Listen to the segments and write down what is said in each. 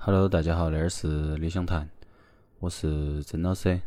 Hello，大家好，这儿是理想谈，我是曾老师。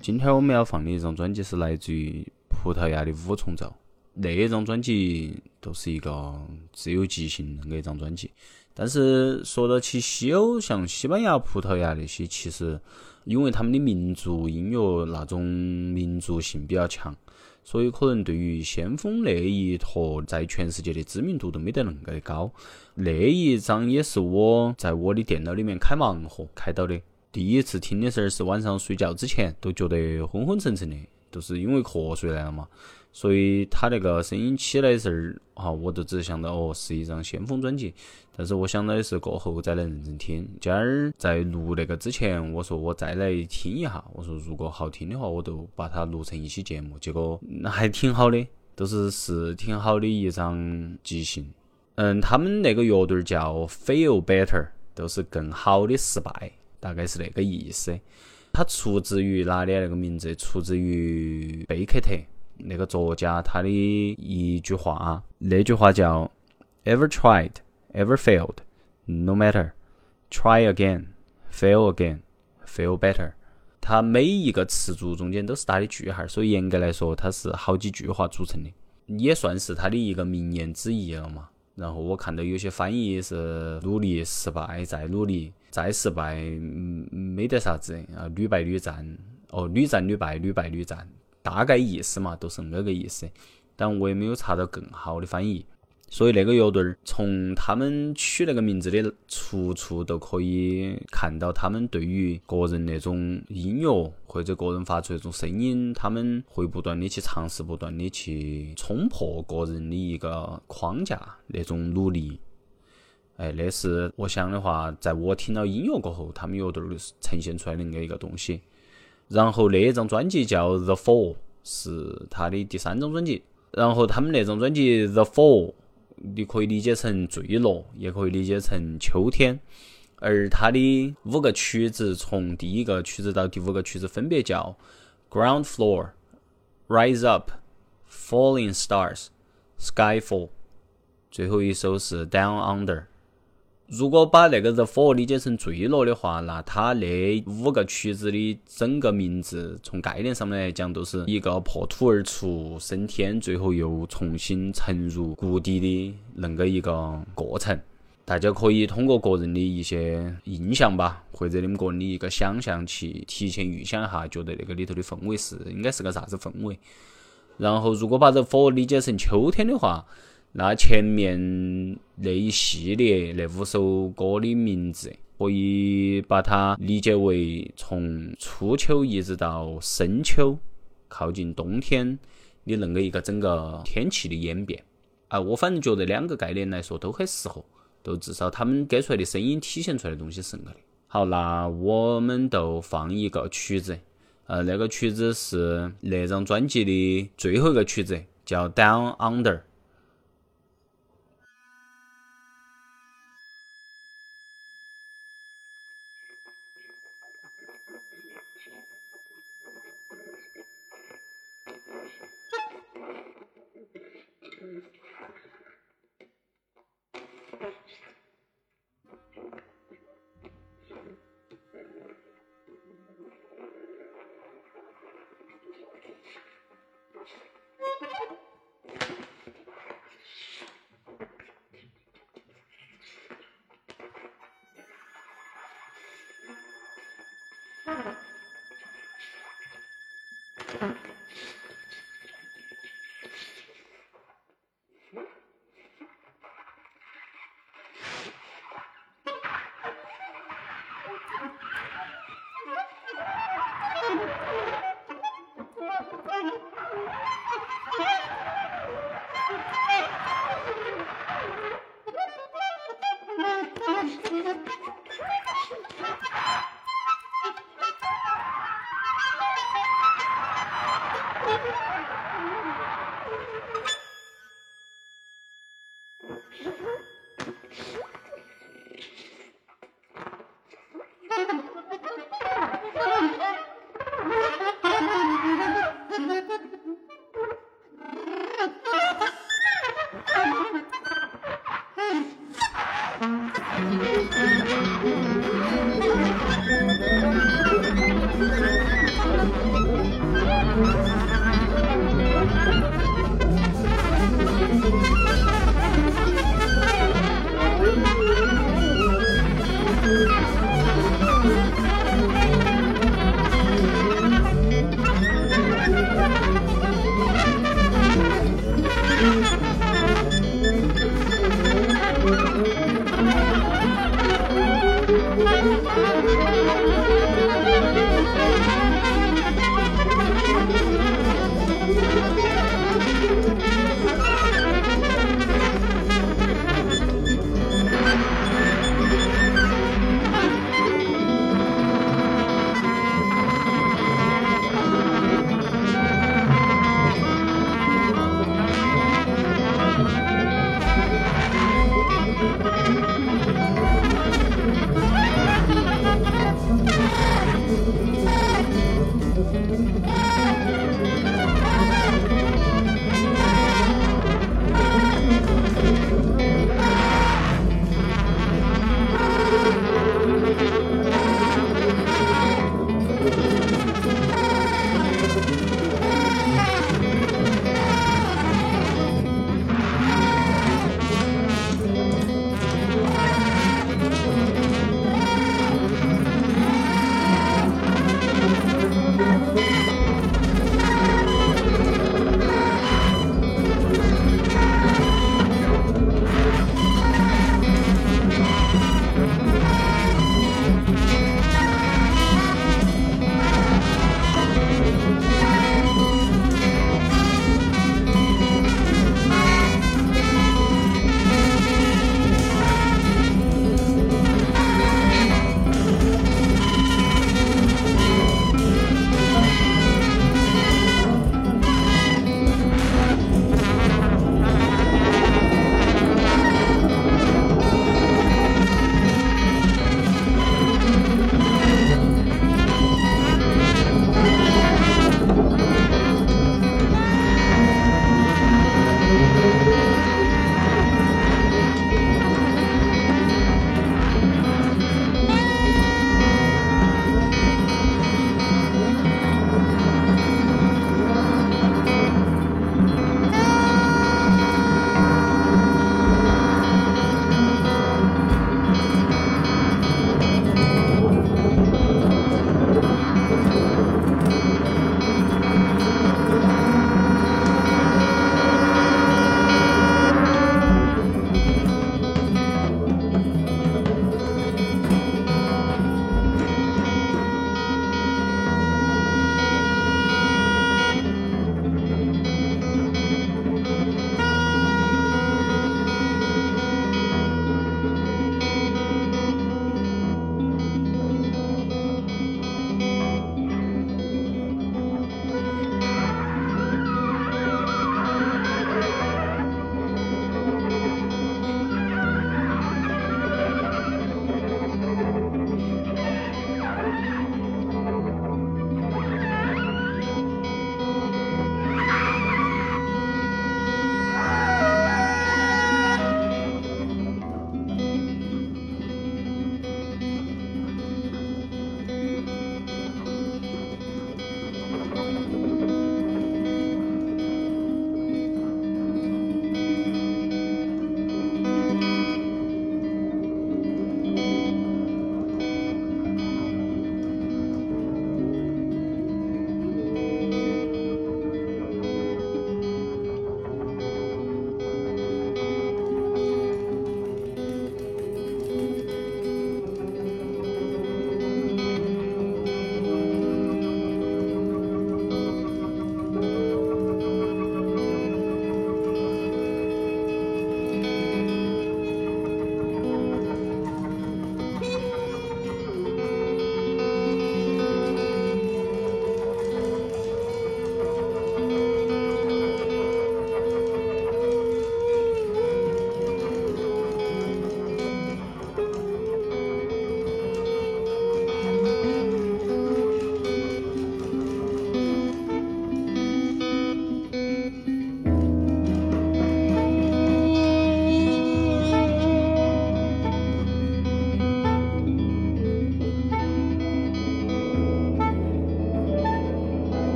今天我们要放的一张专辑是来自于葡萄牙的五重奏。那一张专辑都是一个自由即兴那一张专辑，但是说到起西欧，像西班牙、葡萄牙那些，其实因为他们的民族音乐那种民族性比较强，所以可能对于先锋那一坨在全世界的知名度都没得那么的高。那一张也是我在我的电脑里面开盲盒开到的，第一次听的时候是晚上睡觉之前，都觉得昏昏沉沉的，就是因为瞌睡来了嘛。所以他那个声音起来的时儿，哈，我就只想到哦，是一张先锋专辑。但是我想到的是过后再来认真听。今儿在录那个之前，我说我再来听一下。我说如果好听的话，我就把它录成一期节目。结果那还挺好的，都是是挺好的一张即兴。嗯，他们那个乐队叫 Feel Better，都是更好的失败，大概是那个意思。它出自于哪里？那个名字出自于贝克特。那个作家他的一句话，那句话叫 “Ever tried, ever failed, no matter, try again, fail again, fail better。”它每一个词组中间都是打的句号，所以严格来说，它是好几句话组成的，也算是他的一个名言之一了嘛。然后我看到有些翻译是“努力失败再努力再失败，没得啥子啊，屡败屡战，哦，屡战屡败，屡败屡战。”大概意思嘛，都是那个意思，但我也没有查到更好的翻译，所以那个乐队儿从他们取那个名字的出处都可以看到，他们对于个人那种音乐或者个人发出那种声音，他们会不断的去尝试，不断的去冲破个人的一个框架那种努力。哎，那是我想的话，在我听到音乐过后，他们乐队儿呈现出来的那个一个东西。然后那一张专辑叫《The Fall》，是他的第三张专辑。然后他们那张专辑《The Fall》，你可以理解成坠落，也可以理解成秋天。而它的五个曲子，从第一个曲子到第五个曲子，分别叫《Ground Floor》、《Rise Up》、《Falling Stars》、《Skyfall》，最后一首是《Down Under》。如果把那个 The Fall 理解成坠落的话，那它那五个曲子的整个名字，从概念上面来讲，都是一个破土而出升天，最后又重新沉入谷底的那个一个过程。大家可以通过个人的一些印象吧，或者你们个人的一个想象，去提前预想一下，觉得那个里头的氛围是应该是个啥子氛围。然后，如果把 The Fall 理解成秋天的话，那前面那一系列那五首歌的名字，可以把它理解为从初秋一直到深秋，靠近冬天的那个一个整个天气的演变。啊，我反正觉得两个概念来说都很适合，都至少他们给出来的声音体现出来的东西是那个的。好，那我们就放一个曲子，呃，那个曲子是那张专辑的最后一个曲子，叫《Down Under》。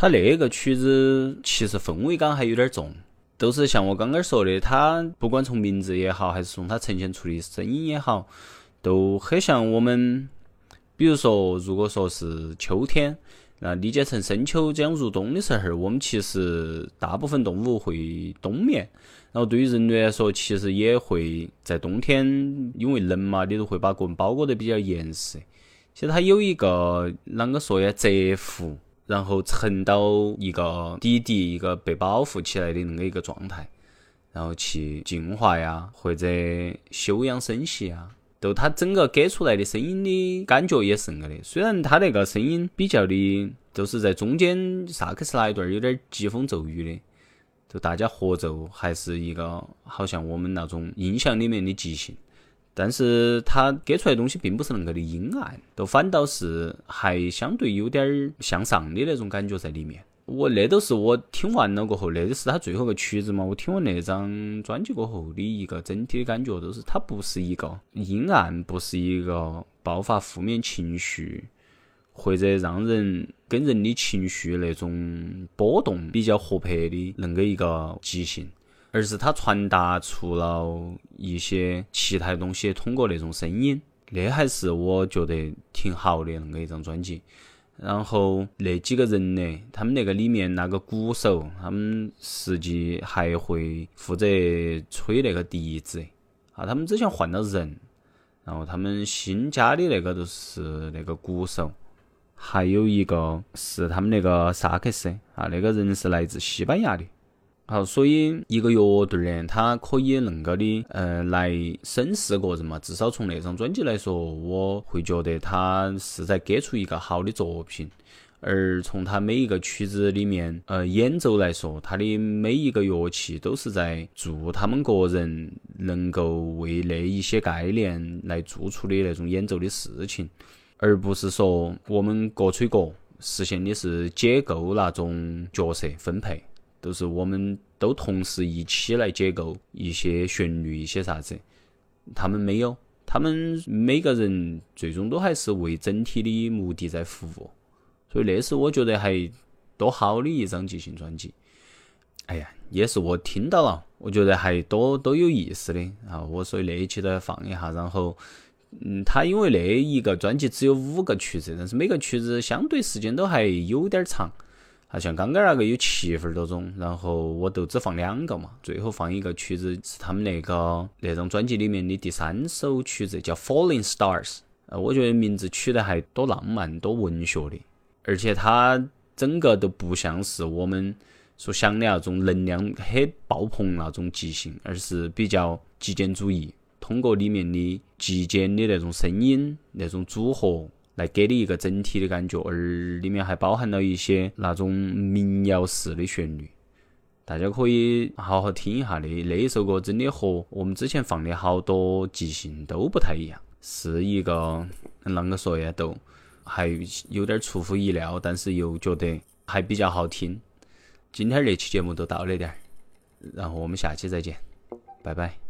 它那个曲子其实氛围感还有点重，都是像我刚刚说的，它不管从名字也好，还是从它呈现出的声音也好，都很像我们。比如说，如果说是秋天，那理解成深秋将入冬的时候，我们其实大部分动物会冬眠。然后对于人类来说，其实也会在冬天，因为冷嘛，你都会把个人包裹得比较严实。其实它有一个啷个说呀，蛰伏。然后沉到一个底底，一个被保护起来的那么一个状态，然后去净化呀，或者休养生息啊，就它整个给出来的声音的感觉也是那个的。虽然它那个声音比较的，就是在中间萨克斯那一段有点疾风骤雨的，就大家合奏还是一个好像我们那种印象里面的即兴。但是它给出来的东西并不是那个的阴暗，都反倒是还相对有点儿向上的那种感觉在里面。我那都是我听完了过后，那个是他最后个曲子嘛。我听完那张专辑过后的一个整体的感觉，都是它不是一个阴暗，不是一个爆发负面情绪或者让人跟人的情绪那种波动比较合拍的那个一个即兴。而是它传达出了一些其他的东西，通过那种声音，那还是我觉得挺好的那个一张专辑。然后那几个人呢，他们那个里面那个鼓手，他们实际还会负责吹那个笛子啊。他们之前换了人，然后他们新加的那个就是那个鼓手，还有一个是他们那个萨克斯啊，那个人是来自西班牙的。好，所以一个乐队呢，它可以恁个的，呃，来审视个人嘛。至少从那张专辑来说，我会觉得他是在给出一个好的作品。而从他每一个曲子里面，呃，演奏来说，他的每一个乐器都是在做他们个人能够为那一些概念来做出的那种演奏的事情，而不是说我们各吹各，实现的是解构那种角色分配。都是我们都同时一起来解构一些旋律，一些啥子，他们没有，他们每个人最终都还是为整体的目的在服务，所以那是我觉得还多好的一张即兴专辑。哎呀，也是我听到了，我觉得还多多有意思的啊！我所以那一期都要放一下，然后，嗯，他因为那一个专辑只有五个曲子，但是每个曲子相对时间都还有点长。好像刚刚那个有七分多钟，然后我都只放两个嘛，最后放一个曲子是他们那个那张专辑里面的第三首曲子，叫《Falling Stars》。呃，我觉得名字取得还多浪漫、多文学的，而且它整个都不像是我们所想的那种能量很爆棚那种即兴，而是比较极简主义，通过里面的极简的那种声音、那种组合。来给你一个整体的感觉，而里面还包含了一些那种民谣式的旋律，大家可以好好听一下的。那一首歌真的和我们之前放的好多即兴都不太一样，是一个啷个说呀，都还有点出乎意料，但是又觉得还比较好听。今天这期节目就到这点儿，然后我们下期再见，拜拜。